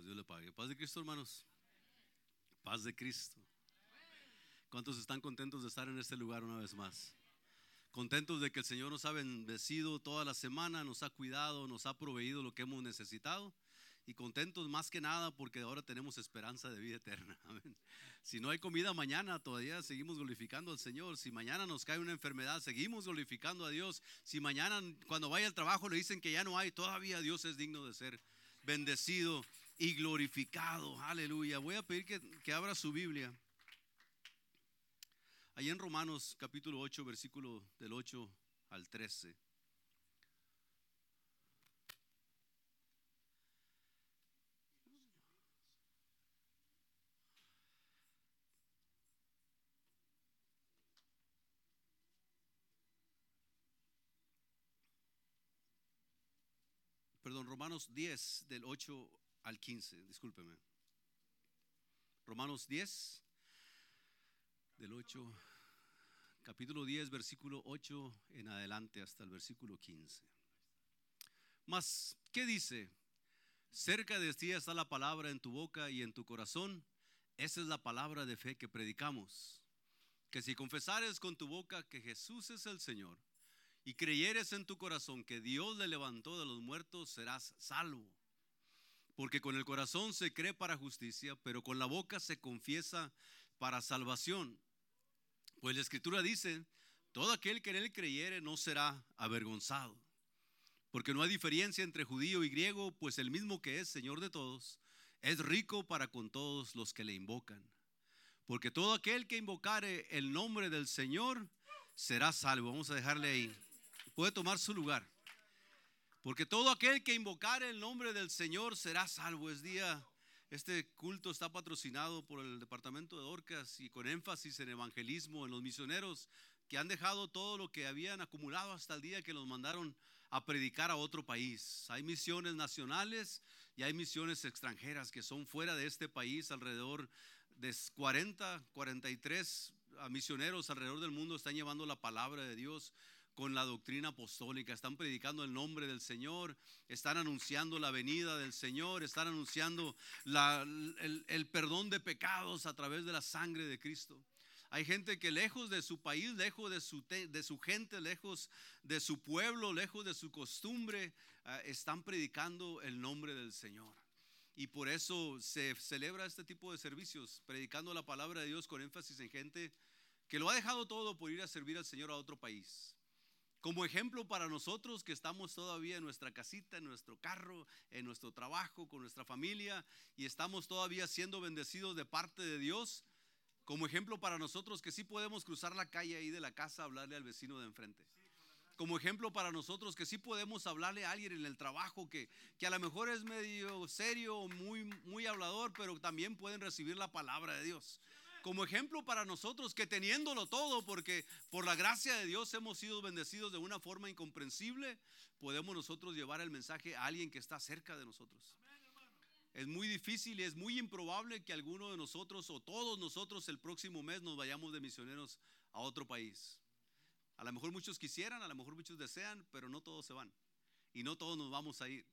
Dios le pague. Paz de Cristo, hermanos. Paz de Cristo. ¿Cuántos están contentos de estar en este lugar una vez más? Contentos de que el Señor nos ha bendecido toda la semana, nos ha cuidado, nos ha proveído lo que hemos necesitado. Y contentos más que nada porque ahora tenemos esperanza de vida eterna. Si no hay comida mañana, todavía seguimos glorificando al Señor. Si mañana nos cae una enfermedad, seguimos glorificando a Dios. Si mañana cuando vaya al trabajo le dicen que ya no hay, todavía Dios es digno de ser bendecido y glorificado. Aleluya. Voy a pedir que, que abra su Biblia. Ahí en Romanos capítulo 8, versículo del 8 al 13. Perdón, Romanos 10 del 8 al 15, discúlpeme. Romanos 10 del 8, capítulo 10, versículo 8 en adelante hasta el versículo 15. Mas, ¿qué dice? Cerca de ti está la palabra en tu boca y en tu corazón. Esa es la palabra de fe que predicamos. Que si confesares con tu boca que Jesús es el Señor y creyeres en tu corazón que Dios le levantó de los muertos, serás salvo. Porque con el corazón se cree para justicia, pero con la boca se confiesa para salvación. Pues la escritura dice, todo aquel que en él creyere no será avergonzado. Porque no hay diferencia entre judío y griego, pues el mismo que es Señor de todos, es rico para con todos los que le invocan. Porque todo aquel que invocare el nombre del Señor será salvo. Vamos a dejarle ahí. Puede tomar su lugar. Porque todo aquel que invocare el nombre del Señor será salvo. Es día este culto está patrocinado por el departamento de Orcas y con énfasis en evangelismo, en los misioneros que han dejado todo lo que habían acumulado hasta el día que los mandaron a predicar a otro país. Hay misiones nacionales y hay misiones extranjeras que son fuera de este país, alrededor de 40, 43 misioneros alrededor del mundo están llevando la palabra de Dios con la doctrina apostólica, están predicando el nombre del Señor, están anunciando la venida del Señor, están anunciando el, perdón de pecados a través de la sangre de Cristo. Hay gente que lejos de su país, lejos de su, de su gente, lejos de su pueblo, lejos de su costumbre, ah, están predicando el nombre del Señor. Y por eso se celebra este tipo de servicios, predicando la palabra de Dios con énfasis en gente que lo ha dejado todo por ir a servir al Señor a otro país como ejemplo para nosotros que estamos todavía en nuestra casita, en nuestro carro, en nuestro trabajo, con nuestra familia y estamos todavía siendo bendecidos de parte de Dios, como ejemplo para nosotros que sí podemos cruzar la calle ahí de la casa hablarle al vecino de enfrente. Como ejemplo para nosotros que sí podemos hablarle a alguien en el trabajo que, que a lo mejor es medio serio, muy, muy hablador, pero también pueden recibir la palabra de Dios como ejemplo para nosotros que teniéndolo todo, porque por la gracia de Dios hemos sido bendecidos de una forma incomprensible, podemos nosotros llevar el mensaje a alguien que está cerca de nosotros. Es muy difícil y es muy improbable que alguno de nosotros o todos nosotros el próximo mes nos vayamos de misioneros a otro país. A lo mejor muchos quisieran, a lo mejor muchos desean, pero no todos se van. Y no todos nos vamos a ir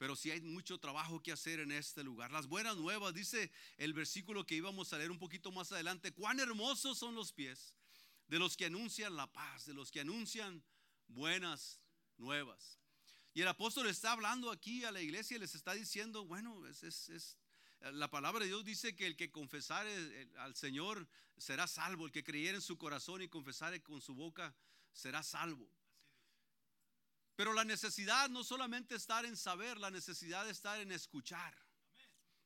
pero sí hay mucho trabajo que hacer en este lugar. Las buenas nuevas, dice el versículo que íbamos a leer un poquito más adelante, cuán hermosos son los pies de los que anuncian la paz, de los que anuncian buenas nuevas. Y el apóstol está hablando aquí a la iglesia y les está diciendo, bueno, es, la palabra de Dios dice que el que confesare al Señor será salvo, el que creyere en su corazón y confesare con su boca será salvo. Pero la necesidad no solamente estar en saber, la necesidad de estar en escuchar.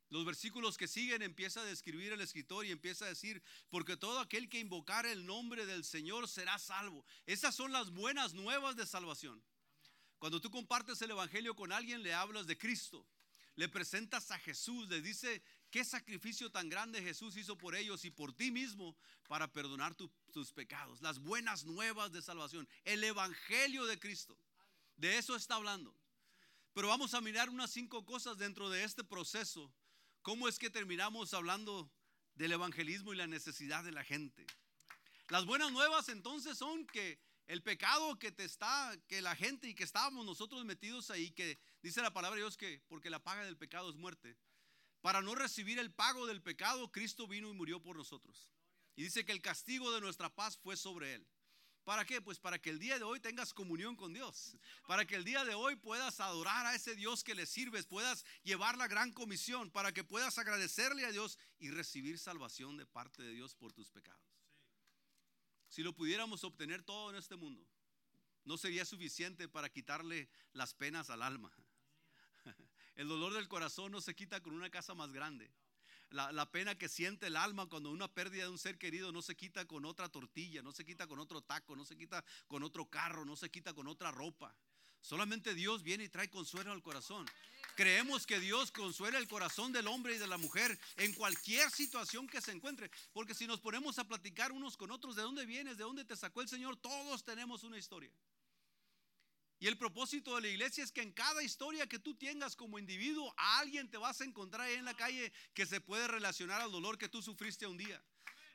Los versículos que siguen empieza a describir el escritor y empieza a decir, porque todo aquel que invocar el nombre del Señor será salvo. Esas son las buenas nuevas de salvación. Cuando tú compartes el Evangelio con alguien, le hablas de Cristo, le presentas a Jesús, le dice qué sacrificio tan grande Jesús hizo por ellos y por ti mismo para perdonar tus pecados. Las buenas nuevas de salvación, el Evangelio de Cristo. De eso está hablando. Pero vamos a mirar unas cinco cosas dentro de este proceso. ¿Cómo es que terminamos hablando del evangelismo y la necesidad de la gente? Las buenas nuevas entonces son que El pecado que te está, que la gente y que estábamos nosotros metidos ahí, que dice la palabra de Dios que porque la paga del pecado es muerte. Para no recibir el pago del pecado, Cristo vino y murió por nosotros. Y dice que el castigo de nuestra paz fue sobre él. ¿Para qué? Pues para que el día de hoy tengas comunión con Dios. Para que el día de hoy puedas adorar a ese Dios que le sirves, puedas llevar la gran comisión, para que puedas agradecerle a Dios y recibir salvación de parte de Dios por tus pecados. Si lo pudiéramos obtener todo en este mundo, no sería suficiente para quitarle las penas al alma. El dolor del corazón no se quita con una casa más grande. La, pena que siente el alma cuando una pérdida de un ser querido no se quita con otra tortilla, no se quita con otro taco, no se quita con otro carro, no se quita con otra ropa. Solamente Dios viene y trae consuelo al corazón. Creemos que Dios consuela el corazón del hombre y de la mujer en cualquier situación que se encuentre. Porque si nos ponemos a platicar unos con otros de dónde vienes, de dónde te sacó el Señor, todos tenemos una historia. Y el propósito de la iglesia es que en cada historia que tú tengas como individuo, a alguien te vas a encontrar ahí en la calle que se puede relacionar al dolor que tú sufriste un día.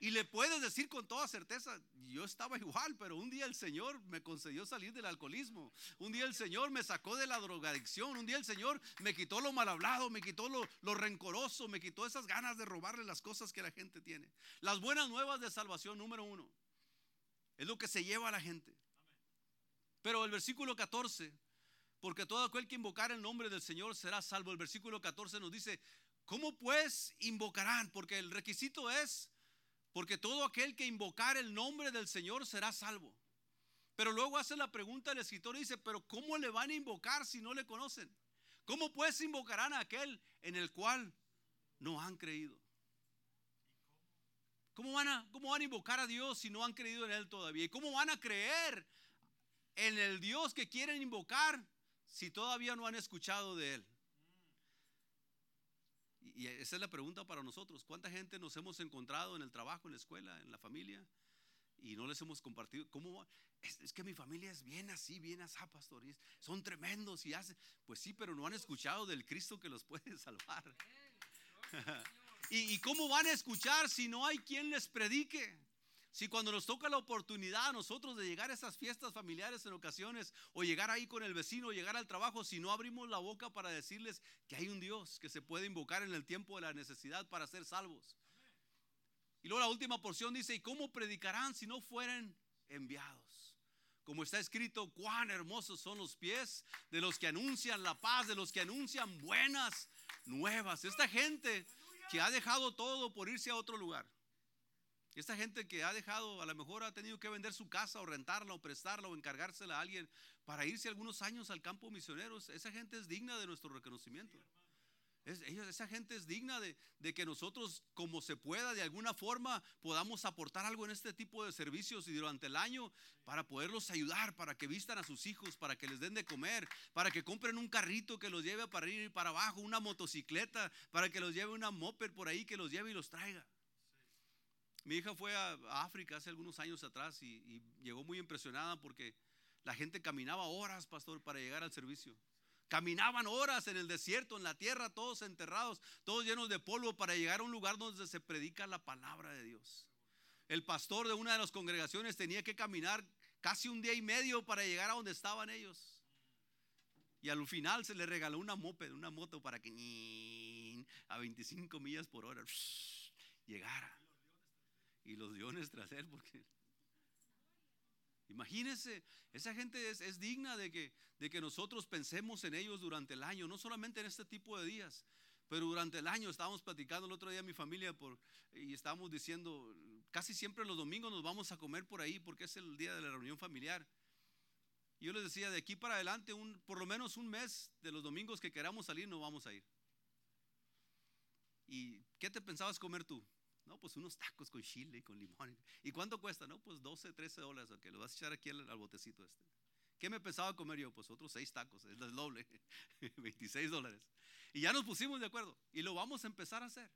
Y le puedes decir con toda certeza, yo estaba igual, pero un día el Señor me concedió salir del alcoholismo. Un día el Señor me sacó de la drogadicción. Un día el Señor me quitó lo mal hablado, me quitó lo, lo rencoroso, me quitó esas ganas de robarle las cosas que la gente tiene. Las buenas nuevas de salvación, número uno, es lo que se lleva a la gente. Pero el versículo 14, porque todo aquel que invocar el nombre del Señor será salvo. El versículo 14 nos dice, ¿cómo pues invocarán? Porque el requisito es, porque todo aquel que invocar el nombre del Señor será salvo. Pero luego hace la pregunta el escritor y dice, pero ¿cómo le van a invocar si no le conocen? ¿Cómo pues invocarán a aquel en el cual no han creído? ¿Cómo van, a, ¿Cómo van a invocar a Dios si no han creído en Él todavía? ¿Y cómo van a creer en el Dios que quieren invocar si todavía no han escuchado de Él? Y esa es la pregunta para nosotros. ¿Cuánta gente nos hemos encontrado en el trabajo, en la escuela, en la familia? Y no les hemos compartido. ¿Cómo? Es, que mi familia es bien así, bien así, pastor. son tremendos y hacen. Pues sí, pero no han escuchado del Cristo que los puede salvar. ¿Y, ¿Y cómo van a escuchar si no hay quien les predique? Si cuando nos toca la oportunidad a nosotros de llegar a esas fiestas familiares en ocasiones o llegar ahí con el vecino, o llegar al trabajo, si no abrimos la boca para decirles que hay un Dios que se puede invocar en el tiempo de la necesidad para ser salvos. Y luego la última porción dice, ¿y cómo predicarán si no fueren enviados? Como está escrito, cuán hermosos son los pies de los que anuncian la paz, de los que anuncian buenas nuevas. Esta gente que ha dejado todo por irse a otro lugar esta gente que ha dejado, a lo mejor ha tenido que vender su casa o rentarla o prestarla o encargársela a alguien para irse algunos años al campo misionero, esa gente es digna de nuestro reconocimiento. esa gente es digna de, de, que nosotros, como se pueda, de alguna forma, podamos aportar algo en este tipo de servicios y durante el año para poderlos ayudar, para que vistan a sus hijos, para que les den de comer, para que compren un carrito que los lleve para ir para abajo, una motocicleta, para que los lleve una moped por ahí que los lleve y los traiga. Mi hija fue a, África hace algunos años atrás y, llegó muy impresionada porque la gente caminaba horas, pastor, para llegar al servicio. Caminaban horas en el desierto, en la tierra, todos enterrados, todos llenos de polvo para llegar a un lugar donde se predica la palabra de Dios. El pastor de una de las congregaciones tenía que caminar casi un día y medio para llegar a donde estaban ellos. Y al final se le regaló una moped, una moto para que a 25 millas por hora llegara y los leones tras él, porque imagínense, esa gente es, digna de que, de que nosotros pensemos en ellos durante el año, no solamente en este tipo de días, pero durante el año estábamos platicando el otro día mi familia por, y estábamos diciendo, casi siempre los domingos nos vamos a comer por ahí porque es el día de la reunión familiar. Yo les decía, de aquí para adelante, un, por lo menos un mes de los domingos que queramos salir, no vamos a ir. ¿Y qué te pensabas comer tú? No, pues unos tacos con chile y con limón. ¿Y cuánto cuesta? No, pues 12, 13 dólares. Ok, lo vas a echar aquí al, botecito este. ¿Qué me pensaba comer yo? Pues otros 6 tacos, es el doble, 26 dólares. Y ya nos pusimos de acuerdo y lo vamos a empezar a hacer.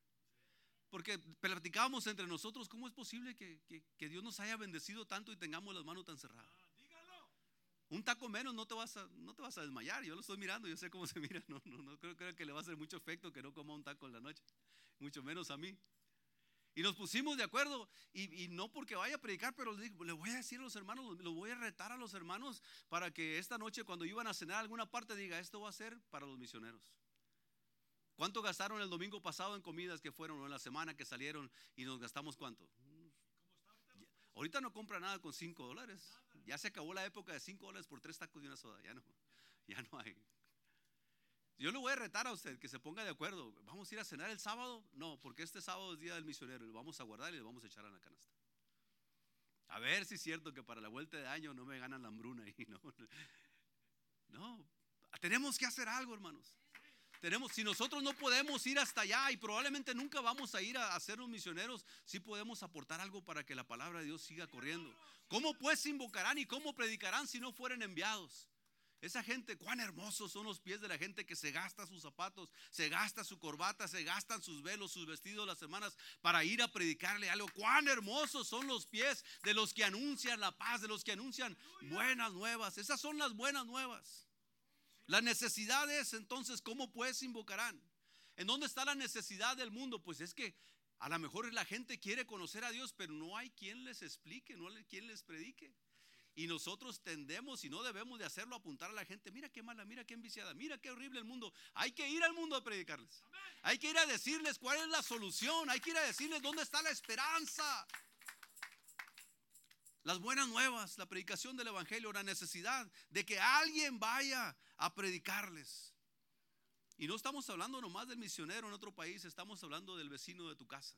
Porque platicábamos entre nosotros cómo es posible que, que, Dios nos haya bendecido tanto y tengamos las manos tan cerradas. Un taco menos no te, vas a, no te vas a desmayar. Yo lo estoy mirando, yo sé cómo se mira. No, no, no creo, creo que le va a hacer mucho efecto que no coma un taco en la noche. Mucho menos a mí. Y nos pusimos de acuerdo, y, no porque vaya a predicar, pero le, voy a decir a los hermanos, lo voy a retar a los hermanos para que esta noche cuando iban a cenar alguna parte diga, esto va a ser para los misioneros. ¿Cuánto gastaron el domingo pasado en comidas que fueron o en la semana que salieron y nos gastamos cuánto? Ahorita no compra nada con 5 dólares. Ya se acabó la época de 5 dólares por tres tacos y una soda. Ya no, ya no hay. Yo le voy a retar a usted que se ponga de acuerdo. ¿Vamos a ir a cenar el sábado? No, porque este sábado es día del misionero lo vamos a guardar y lo vamos a echar a la canasta. A ver si es cierto que para la vuelta de año no me ganan la hambruna y no. No, tenemos que hacer algo, hermanos. Tenemos, si nosotros no podemos ir hasta allá y probablemente nunca vamos a ir a, a ser los misioneros, sí podemos aportar algo para que la palabra de Dios siga corriendo. ¿Cómo pues invocarán y cómo predicarán si no fueren enviados? Esa gente, cuán hermosos son los pies de la gente que se gasta sus zapatos, se gasta su corbata, se gastan sus velos, sus vestidos las semanas para ir a predicarle algo. Cuán hermosos son los pies de los que anuncian la paz, de los que anuncian buenas nuevas. Esas son las buenas nuevas. La necesidad es entonces, ¿cómo pues invocarán? ¿En dónde está la necesidad del mundo? Pues es que a lo mejor la gente quiere conocer a Dios, pero no hay quien les explique, no hay quien les predique. Y nosotros tendemos y no debemos de hacerlo apuntar a la gente, mira qué mala, mira qué enviciada, mira qué horrible el mundo. Hay que ir al mundo a predicarles. Hay que ir a decirles cuál es la solución, hay que ir a decirles dónde está la esperanza. Las buenas nuevas, la predicación del Evangelio, la necesidad de que alguien vaya a predicarles. Y no estamos hablando nomás del misionero en otro país, estamos hablando del vecino de tu casa.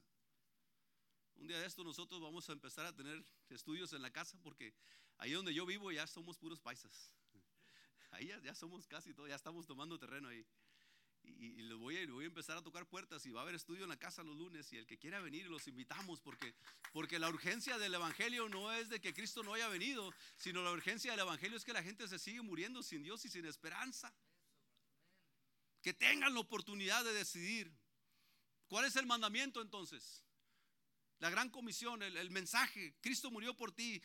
Un día de esto nosotros vamos a empezar a tener estudios en la casa porque ahí donde yo vivo ya somos puros paisas. Ahí ya, somos casi todos, ya estamos tomando terreno ahí. Y, y voy, a, voy a empezar a tocar puertas y va a haber estudio en la casa los lunes y el que quiera venir los invitamos porque, porque la urgencia del Evangelio no es de que Cristo no haya venido, sino la urgencia del Evangelio es que la gente se sigue muriendo sin Dios y sin esperanza. Que tengan la oportunidad de decidir. ¿Cuál es el mandamiento entonces? La gran comisión, el, mensaje, Cristo murió por ti,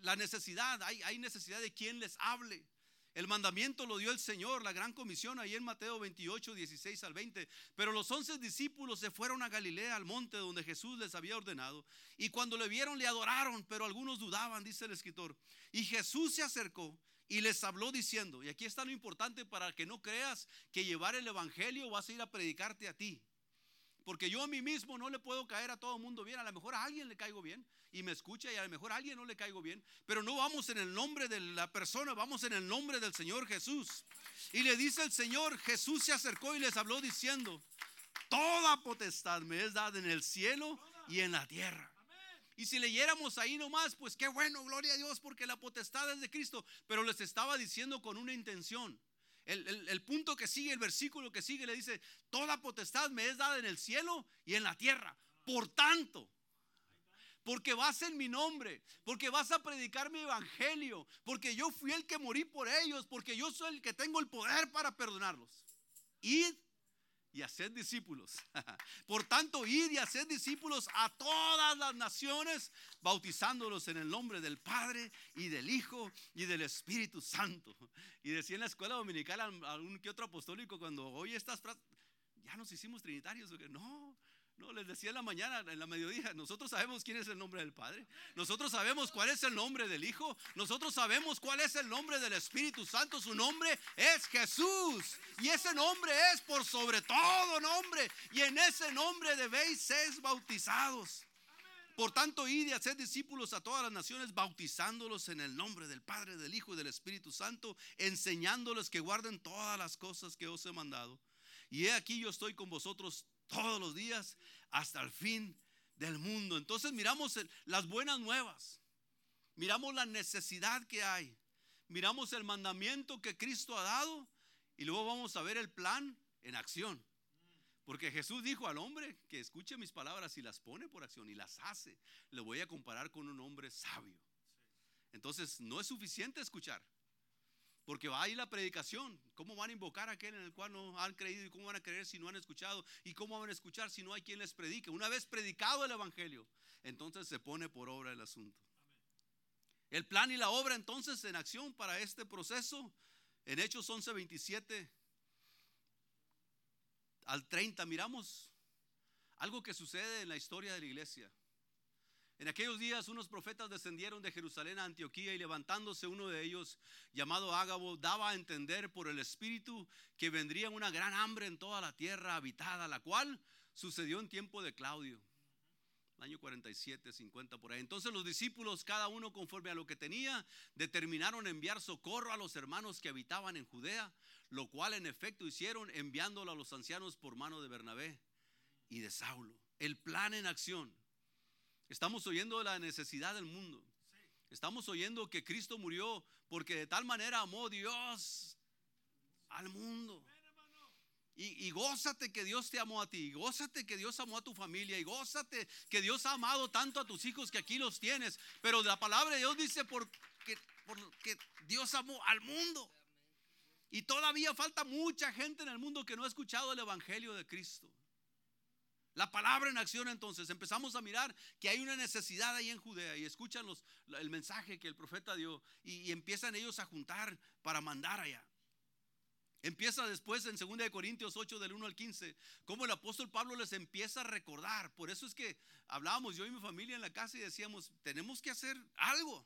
la, necesidad, hay, hay, necesidad de quien les hable. El mandamiento lo dio el Señor, la gran comisión, ahí en Mateo 28, 16 al 20. Pero los once discípulos se fueron a Galilea, al monte donde Jesús les había ordenado. Y cuando le vieron, le adoraron, pero algunos dudaban, dice el escritor. Y Jesús se acercó y les habló diciendo, y aquí está lo importante para que no creas que llevar el Evangelio vas a ir a predicarte a ti. Porque yo a mí mismo no le puedo caer a todo el mundo bien. A lo mejor a alguien le caigo bien y me escucha y a lo mejor a alguien no le caigo bien. Pero no vamos en el nombre de la persona, vamos en el nombre del Señor Jesús. Y le dice el Señor, Jesús se acercó y les habló diciendo, toda potestad me es dada en el cielo y en la tierra. Y si leyéramos ahí nomás, pues qué bueno, gloria a Dios, porque la potestad es de Cristo. Pero les estaba diciendo con una intención. El, punto que sigue, el versículo que sigue, le dice, toda potestad me es dada en el cielo y en la tierra. Por tanto, porque vas en mi nombre, porque vas a predicar mi evangelio, porque yo fui el que morí por ellos, porque yo soy el que tengo el poder para perdonarlos. Id y haced discípulos. Por tanto, id y haced discípulos a todas las naciones, bautizándolos en el nombre del Padre y del Hijo y del Espíritu Santo. Y decía en la escuela dominical algún que otro apostólico cuando oye estas frases, ya nos hicimos trinitarios. No, no, les decía en la mañana, en la mediodía, nosotros sabemos quién es el nombre del Padre, nosotros sabemos cuál es el nombre del Hijo, nosotros sabemos cuál es el nombre del Espíritu Santo, su nombre es Jesús. Y ese nombre es por sobre todo nombre. Y en ese nombre debéis ser bautizados. Por tanto, id y haced discípulos a todas las naciones, bautizándolos en el nombre del Padre, del Hijo y del Espíritu Santo, enseñándoles que guarden todas las cosas que os he mandado. Y he aquí yo estoy con vosotros todos los días hasta el fin del mundo. Entonces miramos las buenas nuevas, miramos la necesidad que hay, miramos el mandamiento que Cristo ha dado y luego vamos a ver el plan en acción. Porque Jesús dijo al hombre que escuche mis palabras y las pone por acción y las hace. Le voy a comparar con un hombre sabio. Entonces no es suficiente escuchar. Porque va ahí la predicación. ¿Cómo van a invocar a aquel en el cual no han creído? ¿Y cómo van a creer si no han escuchado? ¿Y cómo van a escuchar si no hay quien les predique? Una vez predicado el Evangelio, entonces se pone por obra el asunto. El plan y la obra entonces en acción para este proceso, en Hechos 11, 27 al 30, miramos. Algo que sucede en la historia de la iglesia. En aquellos días unos profetas descendieron de Jerusalén a Antioquía y levantándose uno de ellos, llamado Ágabo, daba a entender por el Espíritu que vendría una gran hambre en toda la tierra habitada, la cual sucedió en tiempo de Claudio, año 47, 50 por ahí. Entonces los discípulos, cada uno conforme a lo que tenía, determinaron enviar socorro a los hermanos que habitaban en Judea, lo cual en efecto hicieron enviándolo a los ancianos por mano de Bernabé y de Saulo. El plan en acción. Estamos oyendo la necesidad del mundo. Estamos oyendo que Cristo murió porque de tal manera amó Dios al mundo. Y, y, gózate que Dios te amó a ti, gózate que Dios amó a tu familia, y gózate que Dios ha amado tanto a tus hijos que aquí los tienes. Pero la palabra de Dios dice porque, porque Dios amó al mundo. Y todavía falta mucha gente en el mundo que no ha escuchado el Evangelio de Cristo. La palabra en acción entonces, empezamos a mirar que hay una necesidad ahí en Judea y escuchan los, el mensaje que el profeta dio y, empiezan ellos a juntar para mandar allá. Empieza después en 2 Corintios 8 del 1 al 15, como el apóstol Pablo les empieza a recordar. Por eso es que hablábamos yo y mi familia en la casa y decíamos, tenemos que hacer algo.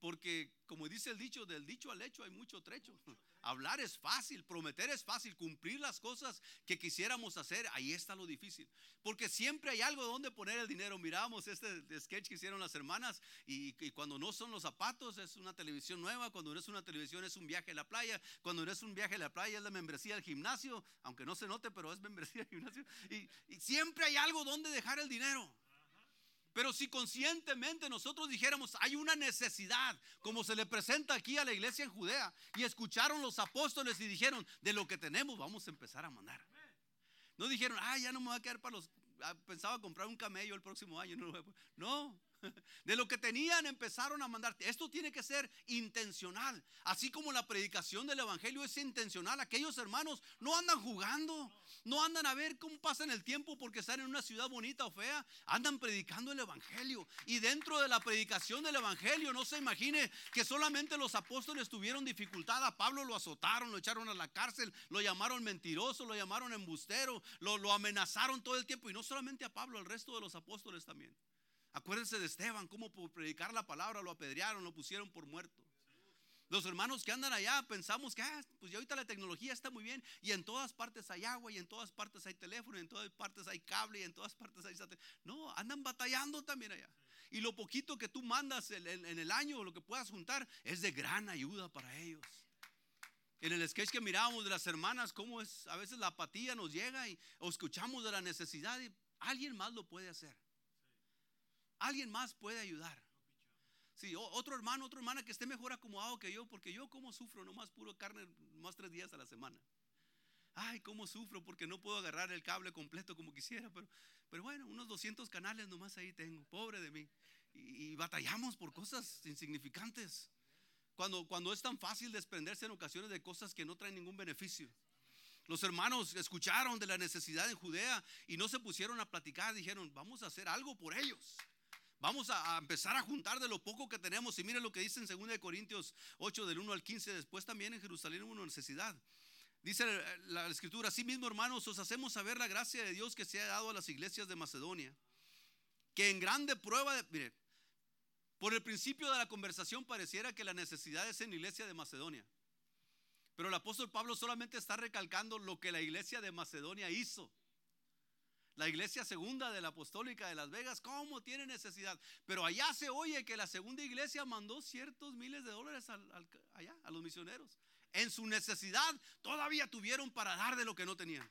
Porque como dice el dicho, del dicho al hecho hay mucho trecho. Hablar es fácil, prometer es fácil, cumplir las cosas que quisiéramos hacer, ahí está lo difícil. Porque siempre hay algo donde poner el dinero. Miramos este sketch que hicieron las hermanas y, cuando no son los zapatos es una televisión nueva, cuando no es una televisión es un viaje a la playa, cuando no es un viaje a la playa es la membresía del gimnasio, aunque no se note, pero es membresía del gimnasio. y siempre hay algo donde dejar el dinero. Pero si conscientemente nosotros dijéramos, hay una necesidad, como se le presenta aquí a la iglesia en Judea, y escucharon los apóstoles y dijeron, de lo que tenemos vamos a empezar a mandar. No dijeron, ah, ya no me va a quedar para los... Ah, pensaba comprar un camello el próximo año. No, no, de lo que tenían empezaron a mandar. Esto tiene que ser intencional. Así como la predicación del Evangelio es intencional. Aquellos hermanos no andan jugando. No andan a ver cómo pasan el tiempo porque están en una ciudad bonita o fea. Andan predicando el Evangelio. Y dentro de la predicación del Evangelio, no se imagine que solamente los apóstoles tuvieron dificultad. A Pablo lo azotaron, lo echaron a la cárcel, lo llamaron mentiroso, lo llamaron embustero, lo, lo amenazaron todo el tiempo. Y no solamente a Pablo, al resto de los apóstoles también. Acuérdense de Esteban, cómo por predicar la palabra lo apedrearon, lo pusieron por muerto. Los hermanos que andan allá pensamos que, ah, pues ya ahorita la tecnología está muy bien y en todas partes hay agua y en todas partes hay teléfono y en todas partes hay cable y en todas partes hay No, andan batallando también allá. Y lo poquito que tú mandas en, el año, lo que puedas juntar, es de gran ayuda para ellos. En el sketch que mirábamos de las hermanas, cómo es, a veces la apatía nos llega y escuchamos de la necesidad y alguien más lo puede hacer. Alguien más puede ayudar. Sí, otro hermano, otra hermana que esté mejor acomodado que yo, porque yo como sufro nomás puro carne, más tres días a la semana. Ay, cómo sufro porque no puedo agarrar el cable completo como quisiera, pero, pero bueno, unos 200 canales nomás ahí tengo, pobre de mí. Y, batallamos por cosas insignificantes. Cuando, cuando es tan fácil desprenderse en ocasiones de cosas que no traen ningún beneficio. Los hermanos escucharon de la necesidad en Judea y no se pusieron a platicar, dijeron, vamos a hacer algo por ellos. Vamos a, empezar a juntar de lo poco que tenemos. Y miren lo que dice en 2 Corintios 8, del 1 al 15. Después también en Jerusalén hubo necesidad. Dice la, escritura, así mismo hermanos, os hacemos saber la gracia de Dios que se ha dado a las iglesias de Macedonia. Que en grande prueba, de, mire, por el principio de la conversación pareciera que la necesidad es en la iglesia de Macedonia. Pero el apóstol Pablo solamente está recalcando lo que la iglesia de Macedonia hizo. La iglesia segunda de la apostólica de Las Vegas, ¿cómo tiene necesidad? Pero allá se oye que la segunda iglesia mandó ciertos miles de dólares allá, a los misioneros. En su necesidad todavía tuvieron para dar de lo que no tenían.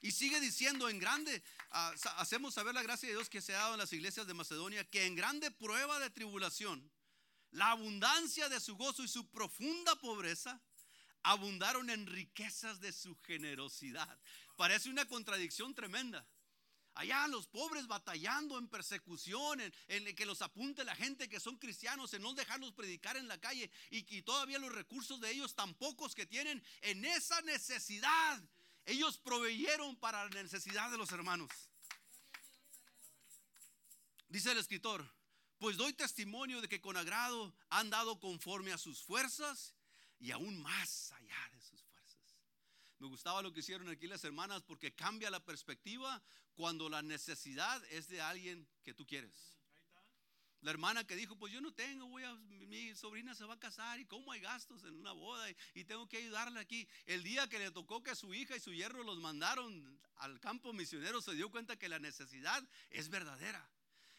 Y sigue diciendo en grande, ah, hacemos saber la gracia de Dios que se ha dado en las iglesias de Macedonia, que en grande prueba de tribulación, la abundancia de su gozo y su profunda pobreza abundaron en riquezas de su generosidad. Parece una contradicción tremenda. Allá los pobres batallando en persecución, en, que los apunte la gente que son cristianos, en no dejarlos predicar en la calle y, que todavía los recursos de ellos tan pocos que tienen en esa necesidad. Ellos proveyeron para la necesidad de los hermanos. Dice el escritor, pues doy testimonio de que con agrado han dado conforme a sus fuerzas y aún más allá de. Me gustaba lo que hicieron aquí las hermanas porque cambia la perspectiva cuando la necesidad es de alguien que tú quieres. La hermana que dijo, pues yo no tengo, voy a, mi sobrina se va a casar y cómo hay gastos en una boda y, tengo que ayudarle aquí. El día que le tocó que su hija y su hierro los mandaron al campo misionero, se dio cuenta que la necesidad es verdadera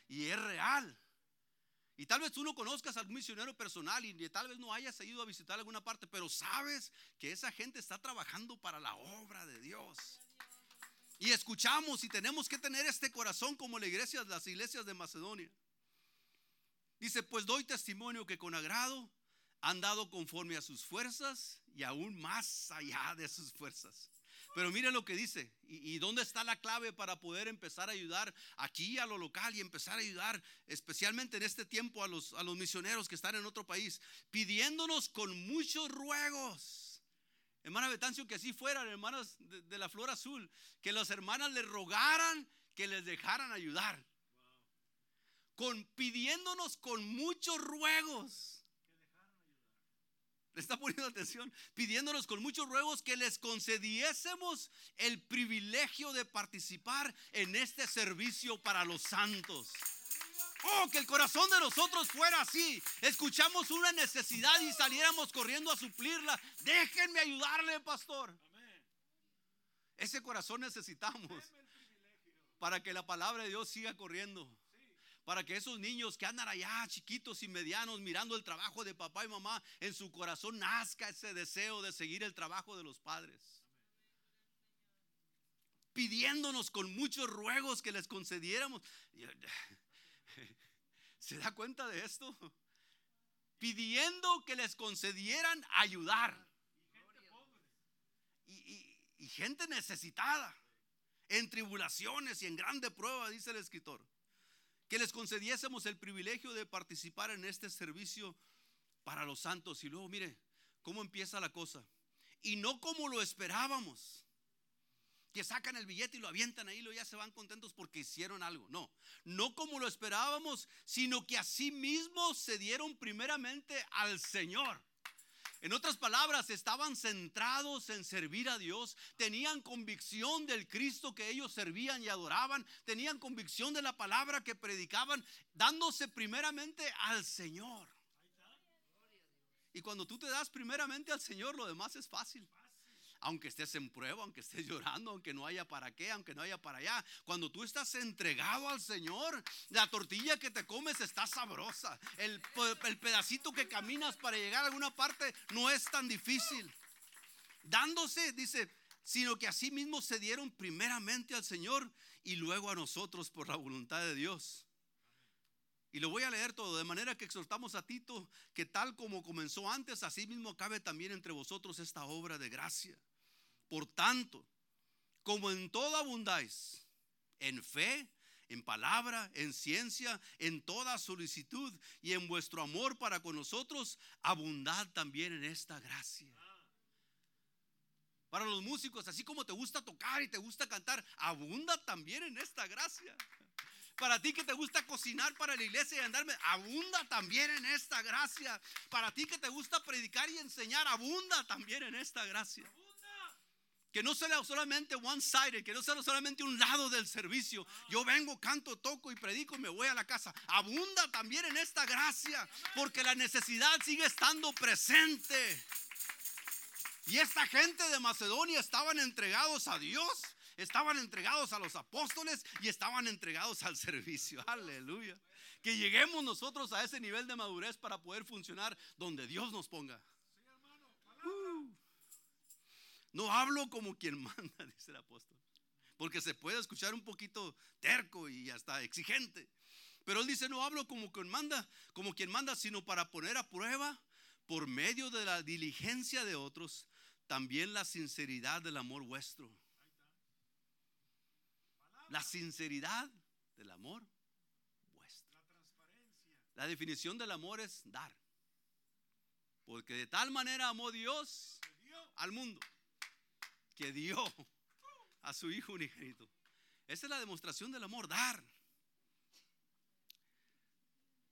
y es real. Y tal vez tú no conozcas al misionero personal y tal vez no hayas ido a visitar alguna parte, pero sabes que esa gente está trabajando para la obra de Dios. Y escuchamos y tenemos que tener este corazón como la iglesia, las iglesias de Macedonia. Dice, pues doy testimonio que con agrado han dado conforme a sus fuerzas y aún más allá de sus fuerzas. Pero mire lo que dice. ¿Y, dónde está la clave para poder empezar a ayudar aquí a lo local y empezar a ayudar especialmente en este tiempo a los, a los misioneros que están en otro país? Pidiéndonos con muchos ruegos. Hermana Betancio, que así fueran, hermanas de, de la Flor Azul, que las hermanas le rogaran que les dejaran ayudar con, pidiéndonos con muchos ruegos. ¿Le está poniendo atención? Pidiéndonos con muchos ruegos que les concediésemos el privilegio de participar en este servicio para los santos. Oh, que el corazón de nosotros fuera así. Escuchamos una necesidad y saliéramos corriendo a suplirla. Déjenme ayudarle, pastor. Ese corazón necesitamos para que la palabra de Dios siga corriendo para que esos niños que andan allá chiquitos y medianos mirando el trabajo de papá y mamá, en su corazón nazca ese deseo de seguir el trabajo de los padres. Pidiéndonos con muchos ruegos que les concediéramos. ¿Se da cuenta de esto? Pidiendo que les concedieran ayudar. Y, y gente necesitada, en tribulaciones y en grande prueba, dice el escritor que les concediésemos el privilegio de participar en este servicio para los santos. Y luego mire cómo empieza la cosa. Y no como lo esperábamos. Que sacan el billete y lo avientan ahí y ya se van contentos porque hicieron algo. No, no como lo esperábamos, sino que así mismo se dieron primeramente al Señor. En otras palabras, estaban centrados en servir a Dios, tenían convicción del Cristo que ellos servían y adoraban, tenían convicción de la palabra que predicaban, dándose primeramente al Señor. Y cuando tú te das primeramente al Señor, lo demás es fácil aunque estés en prueba, aunque estés llorando, aunque no haya para qué, aunque no haya para allá. Cuando tú estás entregado al Señor, la tortilla que te comes está sabrosa. El, pedacito que caminas para llegar a alguna parte no es tan difícil. Dándose, dice, sino que así mismo se dieron primeramente al Señor y luego a nosotros por la voluntad de Dios. Y lo voy a leer todo, de manera que exhortamos a Tito que tal como comenzó antes, así mismo acabe también entre vosotros esta obra de gracia. Por tanto, como en todo abundáis, en fe, en palabra, en ciencia, en toda solicitud y en vuestro amor para con nosotros, abundad también en esta gracia. Para los músicos, así como te gusta tocar y te gusta cantar, abunda también en esta gracia. Para ti que te gusta cocinar para la iglesia y andarme, abunda también en esta gracia. Para ti que te gusta predicar y enseñar, abunda también en esta gracia. Que no sea solamente one sided, que no sea solamente un lado del servicio. Yo vengo, canto, toco y predico me voy a la casa. Abunda también en esta gracia, porque la necesidad sigue estando presente. Y esta gente de Macedonia estaban entregados a Dios, estaban entregados a los apóstoles y estaban entregados al servicio. Aleluya. Que lleguemos nosotros a ese nivel de madurez para poder funcionar donde Dios nos ponga. No hablo como quien manda, dice el apóstol. Porque se puede escuchar un poquito terco y hasta exigente. Pero él dice, no hablo como quien manda, como quien manda, sino para poner a prueba por medio de la diligencia de otros, también la sinceridad del amor vuestro. La sinceridad del amor vuestro. La definición del amor es dar. Porque de tal manera amó Dios al mundo que dio a su Hijo unigénito. Esa es la demostración del amor, dar.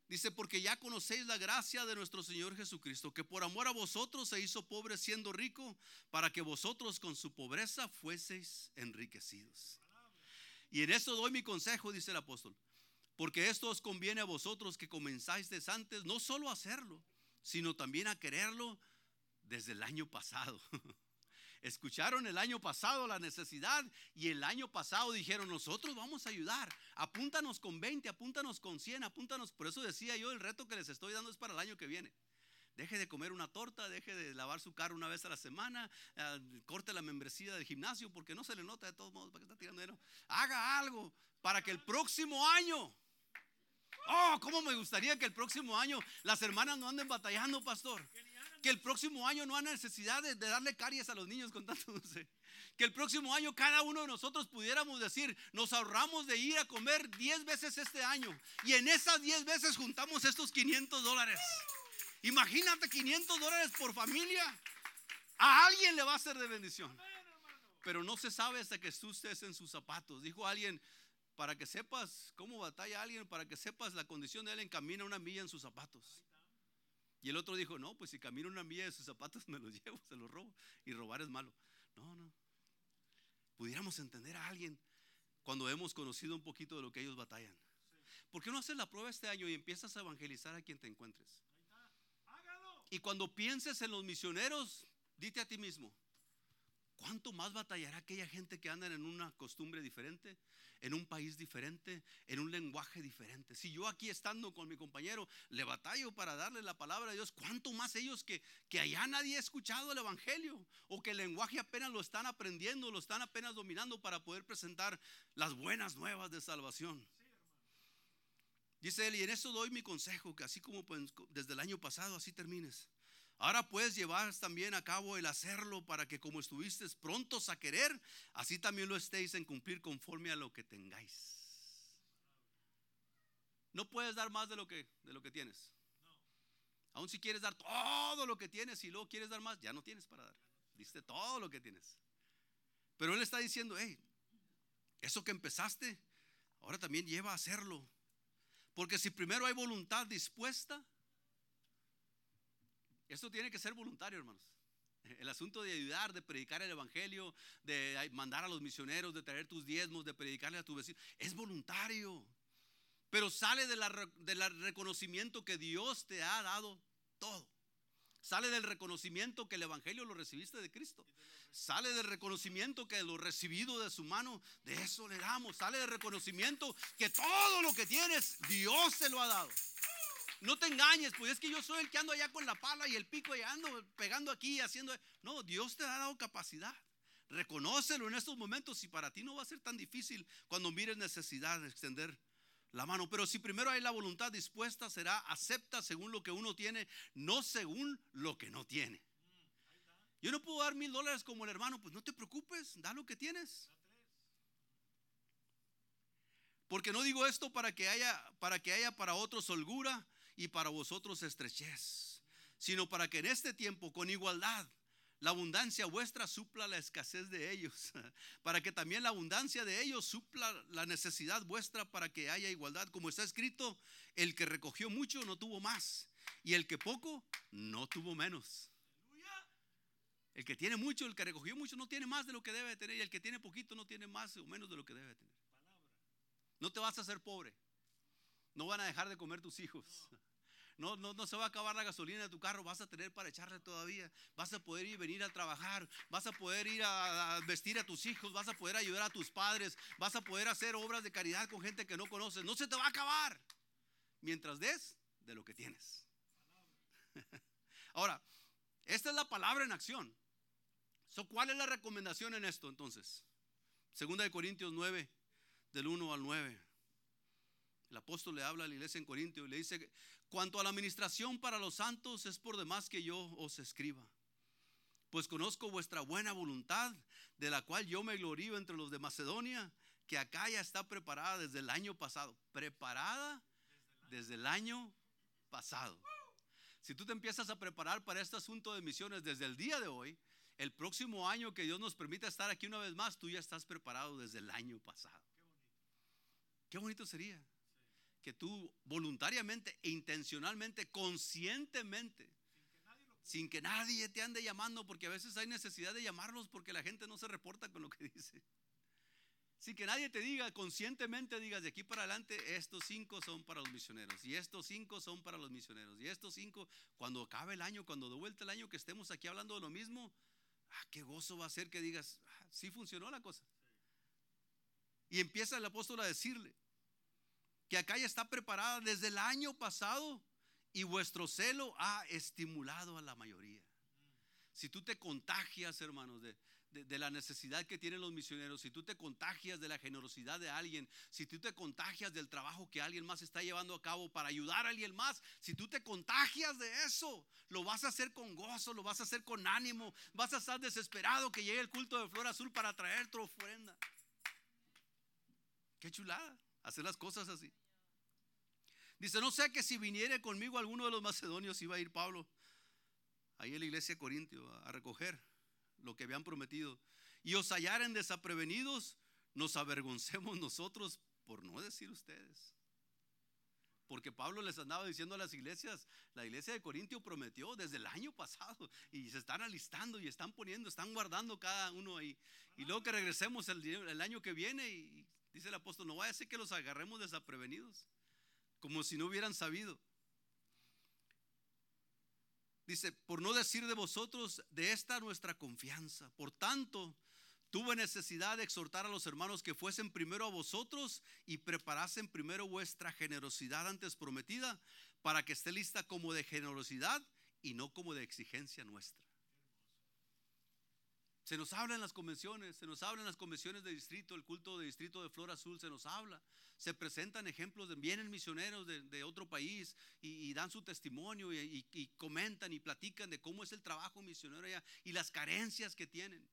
Dice, porque ya conocéis la gracia de nuestro Señor Jesucristo, que por amor a vosotros se hizo pobre siendo rico, para que vosotros con su pobreza fueseis enriquecidos. Y en esto doy mi consejo, dice el apóstol, porque esto os conviene a vosotros que comenzáis desde antes, no solo a hacerlo, sino también a quererlo desde el año pasado. Escucharon el año pasado la necesidad y el año pasado dijeron, nosotros vamos a ayudar. Apúntanos con 20, apúntanos con 100, apúntanos. Por eso decía yo, el reto que les estoy dando es para el año que viene. Deje de comer una torta, deje de lavar su carro una vez a la semana, eh, corte la membresía del gimnasio porque no se le nota de todos modos para está tirando dinero. Haga algo para que el próximo año, oh, cómo me gustaría que el próximo año las hermanas no anden batallando, pastor que el próximo año no hay necesidad de, darle caries a los niños con tanto dulce. Que el próximo año cada uno de nosotros pudiéramos decir, nos ahorramos de ir a comer 10 veces este año. Y en esas 10 veces juntamos estos 500 dólares. Imagínate 500 dólares por familia. A alguien le va a ser de bendición. Pero no se sabe hasta que tú estés en sus zapatos. Dijo alguien, para que sepas cómo batalla alguien, para que sepas la condición de él, camina una milla en sus zapatos. Y el otro dijo, no, pues si camino una milla de sus zapatos me los llevo, se los robo. Y robar es malo. No, no. Pudiéramos entender a alguien cuando hemos conocido un poquito de lo que ellos batallan. ¿Por qué no haces la prueba este año y empiezas a evangelizar a quien te encuentres? Y cuando pienses en los misioneros, dite a ti mismo, ¿cuánto más batallará aquella gente que anda en una costumbre diferente? en un país diferente, en un lenguaje diferente. Si yo aquí estando con mi compañero le batallo para darle la palabra de Dios, ¿cuánto más ellos que, que allá nadie ha escuchado el Evangelio? O que el lenguaje apenas lo están aprendiendo, lo están apenas dominando para poder presentar las buenas nuevas de salvación. Dice él, y en eso doy mi consejo, que así como pues, desde el año pasado, así termines. Ahora puedes llevar también a cabo el hacerlo para que como estuviste prontos a querer, así también lo estéis en cumplir conforme a lo que tengáis. No puedes dar más de lo que, de lo que tienes. Aún si quieres dar todo lo que tienes y luego quieres dar más, ya no tienes para dar. Diste todo lo que tienes. Pero él está diciendo, hey, eso que empezaste, ahora también lleva a hacerlo. Porque si primero hay voluntad dispuesta, esto tiene que ser voluntario, hermanos. El asunto de ayudar, de predicar el evangelio, de mandar a los misioneros, de traer tus diezmos, de predicarle a tu vecino, es voluntario. Pero sale del reconocimiento que Dios te ha dado todo. Sale del reconocimiento que el evangelio lo recibiste de Cristo. Sale del reconocimiento que lo recibido de su mano, de eso le damos. Sale del reconocimiento que todo lo que tienes, Dios te lo ha dado. No te engañes, pues es que yo soy el que ando allá con la pala y el pico y ando pegando aquí, haciendo. No, Dios te ha dado capacidad. Reconócelo en estos momentos y para ti no va a ser tan difícil cuando mires necesidad de extender la mano. Pero si primero hay la voluntad dispuesta, será acepta según lo que uno tiene, no según lo que no tiene. Yo no puedo dar mil dólares como el hermano, pues no te preocupes, da lo que tienes. Porque no digo esto para que haya para que haya para otros holgura y para vosotros estrechez, sino para que en este tiempo con igualdad la abundancia vuestra supla la escasez de ellos, para que también la abundancia de ellos supla la necesidad vuestra para que haya igualdad. Como está escrito, el que recogió mucho no tuvo más, y el que poco no tuvo menos. El que tiene mucho, el que recogió mucho, no tiene más de lo que debe tener, y el que tiene poquito no tiene más o menos de lo que debe tener. No te vas a hacer pobre. No van a dejar de comer tus hijos. No, no, no se va a acabar la gasolina de tu carro, vas a tener para echarle todavía. Vas a poder ir venir a trabajar, vas a poder ir a, vestir a tus hijos, vas a poder ayudar a tus padres, vas a poder hacer obras de caridad con gente que no conoces. No se te va a acabar mientras des de lo que tienes. Ahora, esta es la palabra en acción. ¿Cuál es la recomendación en esto entonces? Segunda de Corintios 9, del 1 al 9. El apóstol le habla a la iglesia en Corintio y le dice, cuanto a la administración para los santos es por demás que yo os escriba. Pues conozco vuestra buena voluntad, de la cual yo me glorío entre los de Macedonia, que acá ya está preparada desde el año pasado. Preparada desde el año pasado. Si tú te empiezas a preparar para este asunto de misiones desde el día de hoy, el próximo año que Dios nos permita estar aquí una vez más, tú ya estás preparado desde el año pasado. Qué bonito sería que tú voluntariamente e intencionalmente, conscientemente, sin que nadie te ande llamando, porque a veces hay necesidad de llamarlos porque la gente no se reporta con lo que dice. Sin que nadie te diga, conscientemente digas, de aquí para adelante, estos cinco son para los misioneros, y estos cinco son para los misioneros, y estos cinco, cuando acabe el año, cuando de vuelta el año que estemos aquí hablando de lo mismo, ah, qué gozo va a ser que digas, ah, sí funcionó la cosa. Y empieza el apóstol a decirle que acá ya está preparada desde el año pasado y vuestro celo ha estimulado a la mayoría. Si tú te contagias, hermanos, de, la necesidad que tienen los misioneros, si tú te contagias de la generosidad de alguien, si tú te contagias del trabajo que alguien más está llevando a cabo para ayudar a alguien más, si tú te contagias de eso, lo vas a hacer con gozo, lo vas a hacer con ánimo, vas a estar desesperado que llegue el culto de flor azul para traer tu ofrenda. Qué chulada, hacer las cosas así. Dice, no sé que si viniere conmigo alguno de los macedonios, iba a ir Pablo ahí en la iglesia de Corintio a recoger lo que habían prometido, y os hallaren desaprevenidos, nos avergoncemos nosotros por no decir ustedes. Porque Pablo les andaba diciendo a las iglesias, la iglesia de Corintio prometió desde el año pasado y se están alistando y están poniendo, están guardando cada uno ahí. Y luego que regresemos el, el año que viene y dice el apóstol, no vaya a ser que los agarremos desaprevenidos, como si no hubieran sabido. Dice, por no decir de vosotros, de esta nuestra confianza. Por tanto, tuve necesidad de exhortar a los hermanos que fuesen primero a vosotros y preparasen primero vuestra generosidad antes prometida, para que esté lista como de generosidad y no como de exigencia nuestra. Se nos habla en las convenciones, se nos habla en las convenciones de distrito, el culto de distrito de Flor Azul, se nos habla. Se presentan ejemplos de vienen misioneros de, otro país y, dan su testimonio y, comentan y platican de cómo es el trabajo misionero allá y las carencias que tienen.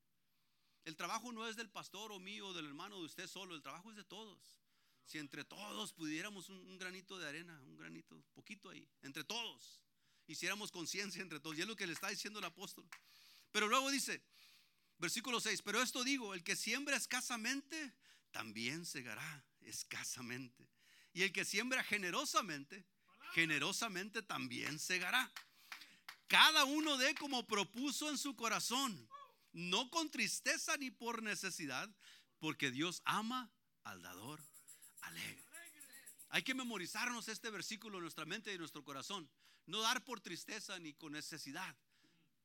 El trabajo no es del pastor o mío o del hermano de usted solo, el trabajo es de todos. Si entre todos pudiéramos un, un granito de arena, un granito, poquito ahí, entre todos, hiciéramos conciencia entre todos. Y es lo que le está diciendo el apóstol. Pero luego dice, Versículo 6, pero esto digo, el que siembra escasamente, también segará escasamente. Y el que siembra generosamente, generosamente también segará. Cada uno de como propuso en su corazón, no con tristeza ni por necesidad, porque Dios ama al dador alegre. Hay que memorizarnos este versículo en nuestra mente y en nuestro corazón. No dar por tristeza ni con necesidad,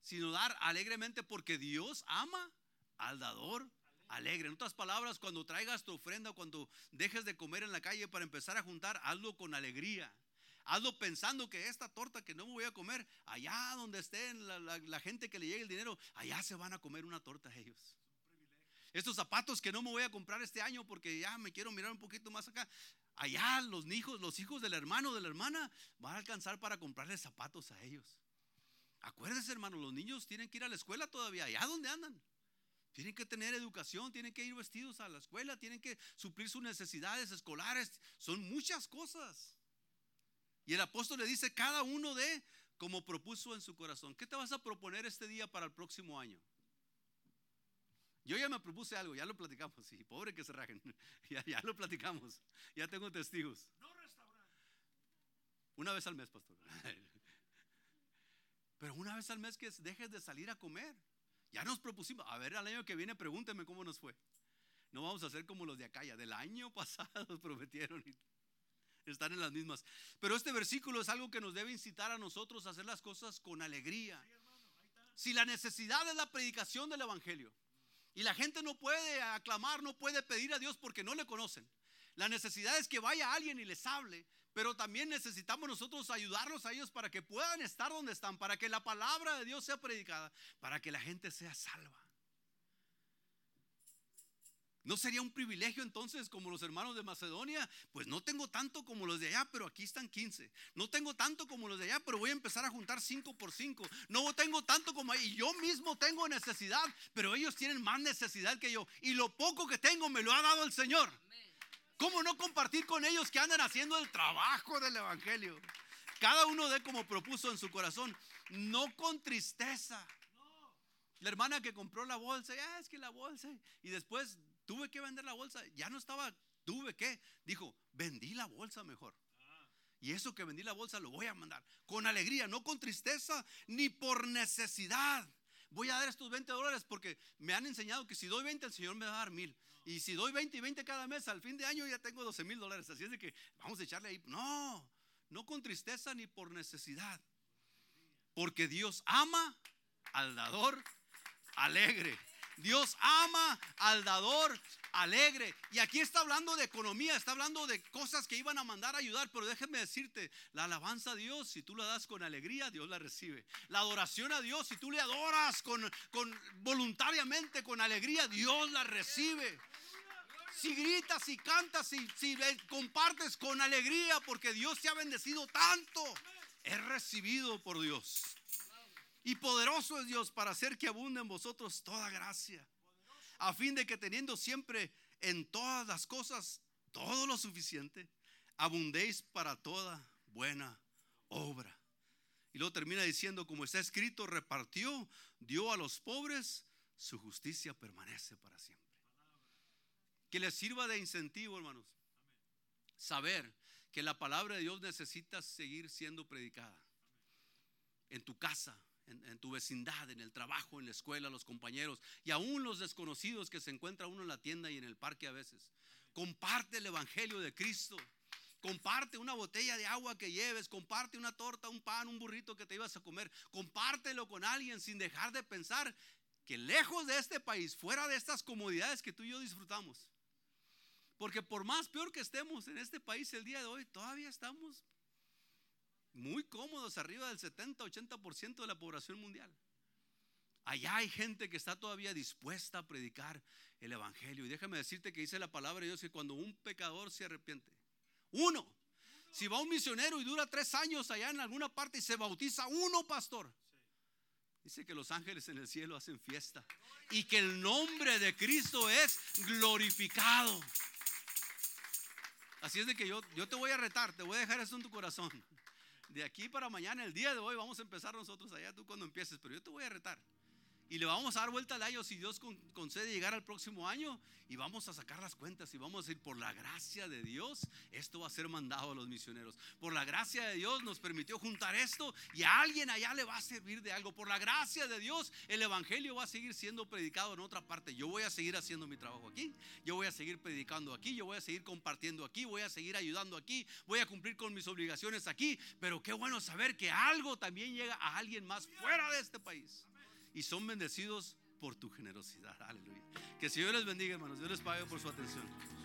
sino dar alegremente porque Dios ama al dador alegre. En otras palabras, cuando traigas tu ofrenda, cuando dejes de comer en la calle para empezar a juntar, hazlo con alegría. Hazlo pensando que esta torta que no me voy a comer, allá donde estén la, gente que le llegue el dinero, allá se van a comer una torta ellos. Estos zapatos que no me voy a comprar este año porque ya me quiero mirar un poquito más acá. Allá los hijos, los hijos del hermano de la hermana van a alcanzar para comprarle zapatos a ellos. Acuérdense, hermano, los niños tienen que ir a la escuela todavía, allá donde andan. Tienen que tener educación, tienen que ir vestidos a la escuela, tienen que suplir sus necesidades escolares. Son muchas cosas. Y el apóstol le dice, cada uno de como propuso en su corazón. ¿Qué te vas a proponer este día para el próximo año? Yo ya me propuse algo, ya lo platicamos. Sí, pobre que se rajen. Ya, ya lo platicamos. Ya tengo testigos. No Una vez al mes, pastor. Pero una vez al mes que dejes de salir a comer. Ya nos propusimos, a ver, al año que viene pregúnteme cómo nos fue. No vamos a hacer como los de acá, ya del año pasado prometieron y están en las mismas. Pero este versículo es algo que nos debe incitar a nosotros a hacer las cosas con alegría. Si la necesidad es la predicación del Evangelio y la gente no puede aclamar, no puede pedir a Dios porque no le conocen, la necesidad es que vaya alguien y les hable, pero también necesitamos nosotros ayudarlos a ellos para que puedan estar donde están, para que la palabra de Dios sea predicada, para que la gente sea salva. ¿No sería un privilegio entonces como los hermanos de Macedonia? Pues no tengo tanto como los de allá, pero aquí están 15. No tengo tanto como los de allá, pero voy a empezar a juntar 5 por 5. No tengo tanto como ahí. Yo mismo tengo necesidad, pero ellos tienen más necesidad que yo. Y lo poco que tengo me lo ha dado el Señor. ¿Cómo no compartir con ellos que andan haciendo el trabajo del Evangelio? Cada uno de como propuso en su corazón, no con tristeza. La hermana que compró la bolsa, ya es que la bolsa, y después tuve que vender la bolsa, ya no estaba, tuve que, dijo, vendí la bolsa mejor. Y eso que vendí la bolsa lo voy a mandar con alegría, no con tristeza ni por necesidad. Voy a dar estos 20 dólares porque me han enseñado que si doy 20 el Señor me va a dar mil. Y si doy 20 y 20 cada mes, al fin de año ya tengo 12 mil dólares. Así es de que vamos a echarle ahí. No, no con tristeza ni por necesidad. Porque Dios ama al dador alegre. Dios ama al dador alegre. Y aquí está hablando de economía, está hablando de cosas que iban a mandar a ayudar. Pero déjeme decirte, la alabanza a Dios, si tú la das con alegría, Dios la recibe. La adoración a Dios, si tú le adoras con, con voluntariamente, con alegría, Dios la recibe. Si gritas, y cantas, si, si compartes con alegría, porque Dios te ha bendecido tanto, es recibido por Dios. Y poderoso es Dios para hacer que abunde en vosotros toda gracia. A fin de que teniendo siempre en todas las cosas todo lo suficiente, abundéis para toda buena obra. Y luego termina diciendo, como está escrito, repartió, dio a los pobres, su justicia permanece para siempre. Que les sirva de incentivo, hermanos. Saber que la palabra de Dios necesita seguir siendo predicada. En tu casa, en, tu vecindad, en el trabajo, en la escuela, los compañeros y aún los desconocidos que se encuentra uno en la tienda y en el parque a veces. Comparte el Evangelio de Cristo. Comparte una botella de agua que lleves, comparte una torta, un pan, un burrito que te ibas a comer. Compártelo con alguien sin dejar de pensar que lejos de este país, fuera de estas comodidades que tú y yo disfrutamos. Porque por más peor que estemos en este país el día de hoy, todavía estamos muy cómodos, arriba del 70-80% de la población mundial. Allá hay gente que está todavía dispuesta a predicar el Evangelio. Y déjame decirte que dice la palabra de Dios que cuando un pecador se arrepiente, uno, si va un misionero y dura tres años allá en alguna parte y se bautiza uno, pastor, dice que los ángeles en el cielo hacen fiesta y que el nombre de Cristo es glorificado. Así es de que yo, yo te voy a retar, te voy a dejar eso en tu corazón de aquí para mañana, el día de hoy, vamos a empezar nosotros allá, tú cuando empieces, pero yo te voy a retar. Y le vamos a dar vuelta al año si Dios concede llegar al próximo año y vamos a sacar las cuentas y vamos a decir, por la gracia de Dios, esto va a ser mandado a los misioneros. Por la gracia de Dios nos permitió juntar esto y a alguien allá le va a servir de algo. Por la gracia de Dios, el Evangelio va a seguir siendo predicado en otra parte. Yo voy a seguir haciendo mi trabajo aquí, yo voy a seguir predicando aquí, yo voy a seguir compartiendo aquí, voy a seguir ayudando aquí, voy a cumplir con mis obligaciones aquí. Pero qué bueno saber que algo también llega a alguien más fuera de este país y son bendecidos por tu generosidad. Aleluya. Que el Señor les bendiga, hermanos. Dios les pague por su atención.